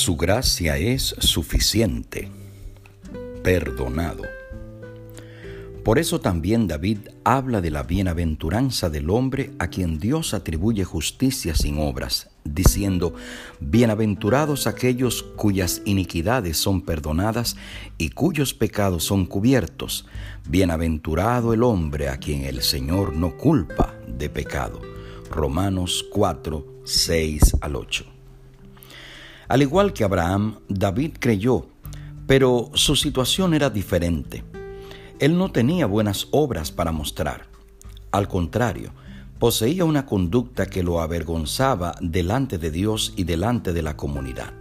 Su gracia es suficiente. Perdonado. Por eso también David habla de la bienaventuranza del hombre a quien Dios atribuye justicia sin obras, diciendo, Bienaventurados aquellos cuyas iniquidades son perdonadas y cuyos pecados son cubiertos. Bienaventurado el hombre a quien el Señor no culpa de pecado. Romanos 4, 6 al 8. Al igual que Abraham, David creyó, pero su situación era diferente. Él no tenía buenas obras para mostrar. Al contrario, poseía una conducta que lo avergonzaba delante de Dios y delante de la comunidad.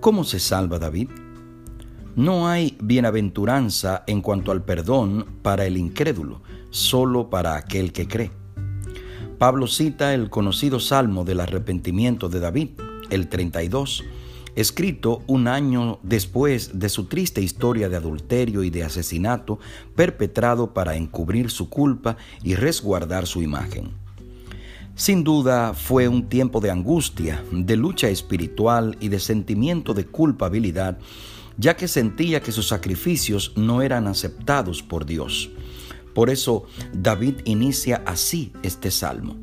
¿Cómo se salva David? No hay bienaventuranza en cuanto al perdón para el incrédulo, solo para aquel que cree. Pablo cita el conocido salmo del arrepentimiento de David, el 32, escrito un año después de su triste historia de adulterio y de asesinato perpetrado para encubrir su culpa y resguardar su imagen. Sin duda fue un tiempo de angustia, de lucha espiritual y de sentimiento de culpabilidad, ya que sentía que sus sacrificios no eran aceptados por Dios. Por eso David inicia así este salmo.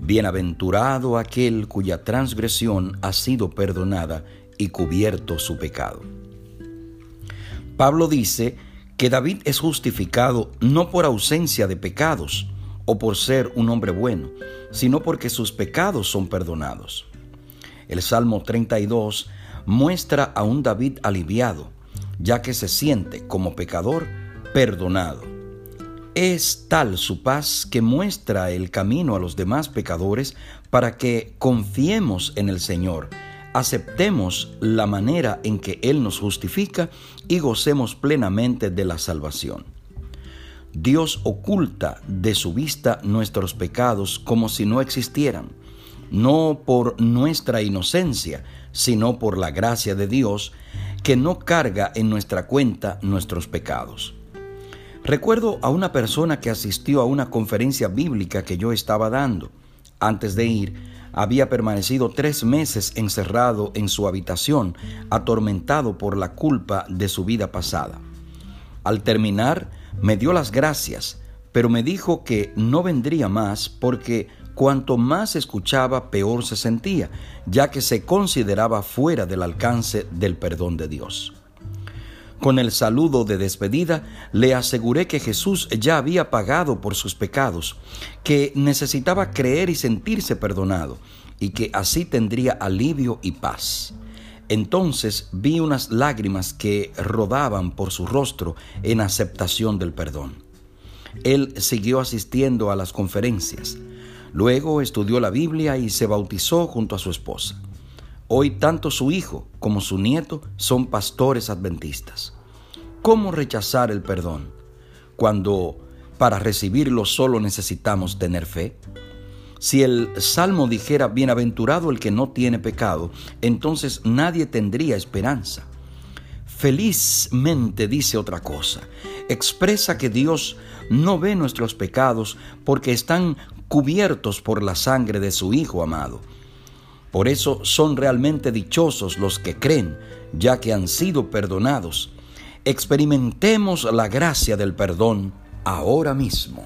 Bienaventurado aquel cuya transgresión ha sido perdonada y cubierto su pecado. Pablo dice que David es justificado no por ausencia de pecados o por ser un hombre bueno, sino porque sus pecados son perdonados. El Salmo 32 muestra a un David aliviado, ya que se siente como pecador perdonado es tal su paz que muestra el camino a los demás pecadores para que confiemos en el Señor, aceptemos la manera en que Él nos justifica y gocemos plenamente de la salvación. Dios oculta de su vista nuestros pecados como si no existieran, no por nuestra inocencia, sino por la gracia de Dios que no carga en nuestra cuenta nuestros pecados. Recuerdo a una persona que asistió a una conferencia bíblica que yo estaba dando. Antes de ir, había permanecido tres meses encerrado en su habitación, atormentado por la culpa de su vida pasada. Al terminar, me dio las gracias, pero me dijo que no vendría más porque cuanto más escuchaba, peor se sentía, ya que se consideraba fuera del alcance del perdón de Dios. Con el saludo de despedida le aseguré que Jesús ya había pagado por sus pecados, que necesitaba creer y sentirse perdonado, y que así tendría alivio y paz. Entonces vi unas lágrimas que rodaban por su rostro en aceptación del perdón. Él siguió asistiendo a las conferencias. Luego estudió la Biblia y se bautizó junto a su esposa. Hoy tanto su hijo como su nieto son pastores adventistas. ¿Cómo rechazar el perdón cuando para recibirlo solo necesitamos tener fe? Si el Salmo dijera, bienaventurado el que no tiene pecado, entonces nadie tendría esperanza. Felizmente dice otra cosa, expresa que Dios no ve nuestros pecados porque están cubiertos por la sangre de su Hijo amado. Por eso son realmente dichosos los que creen, ya que han sido perdonados. Experimentemos la gracia del perdón ahora mismo.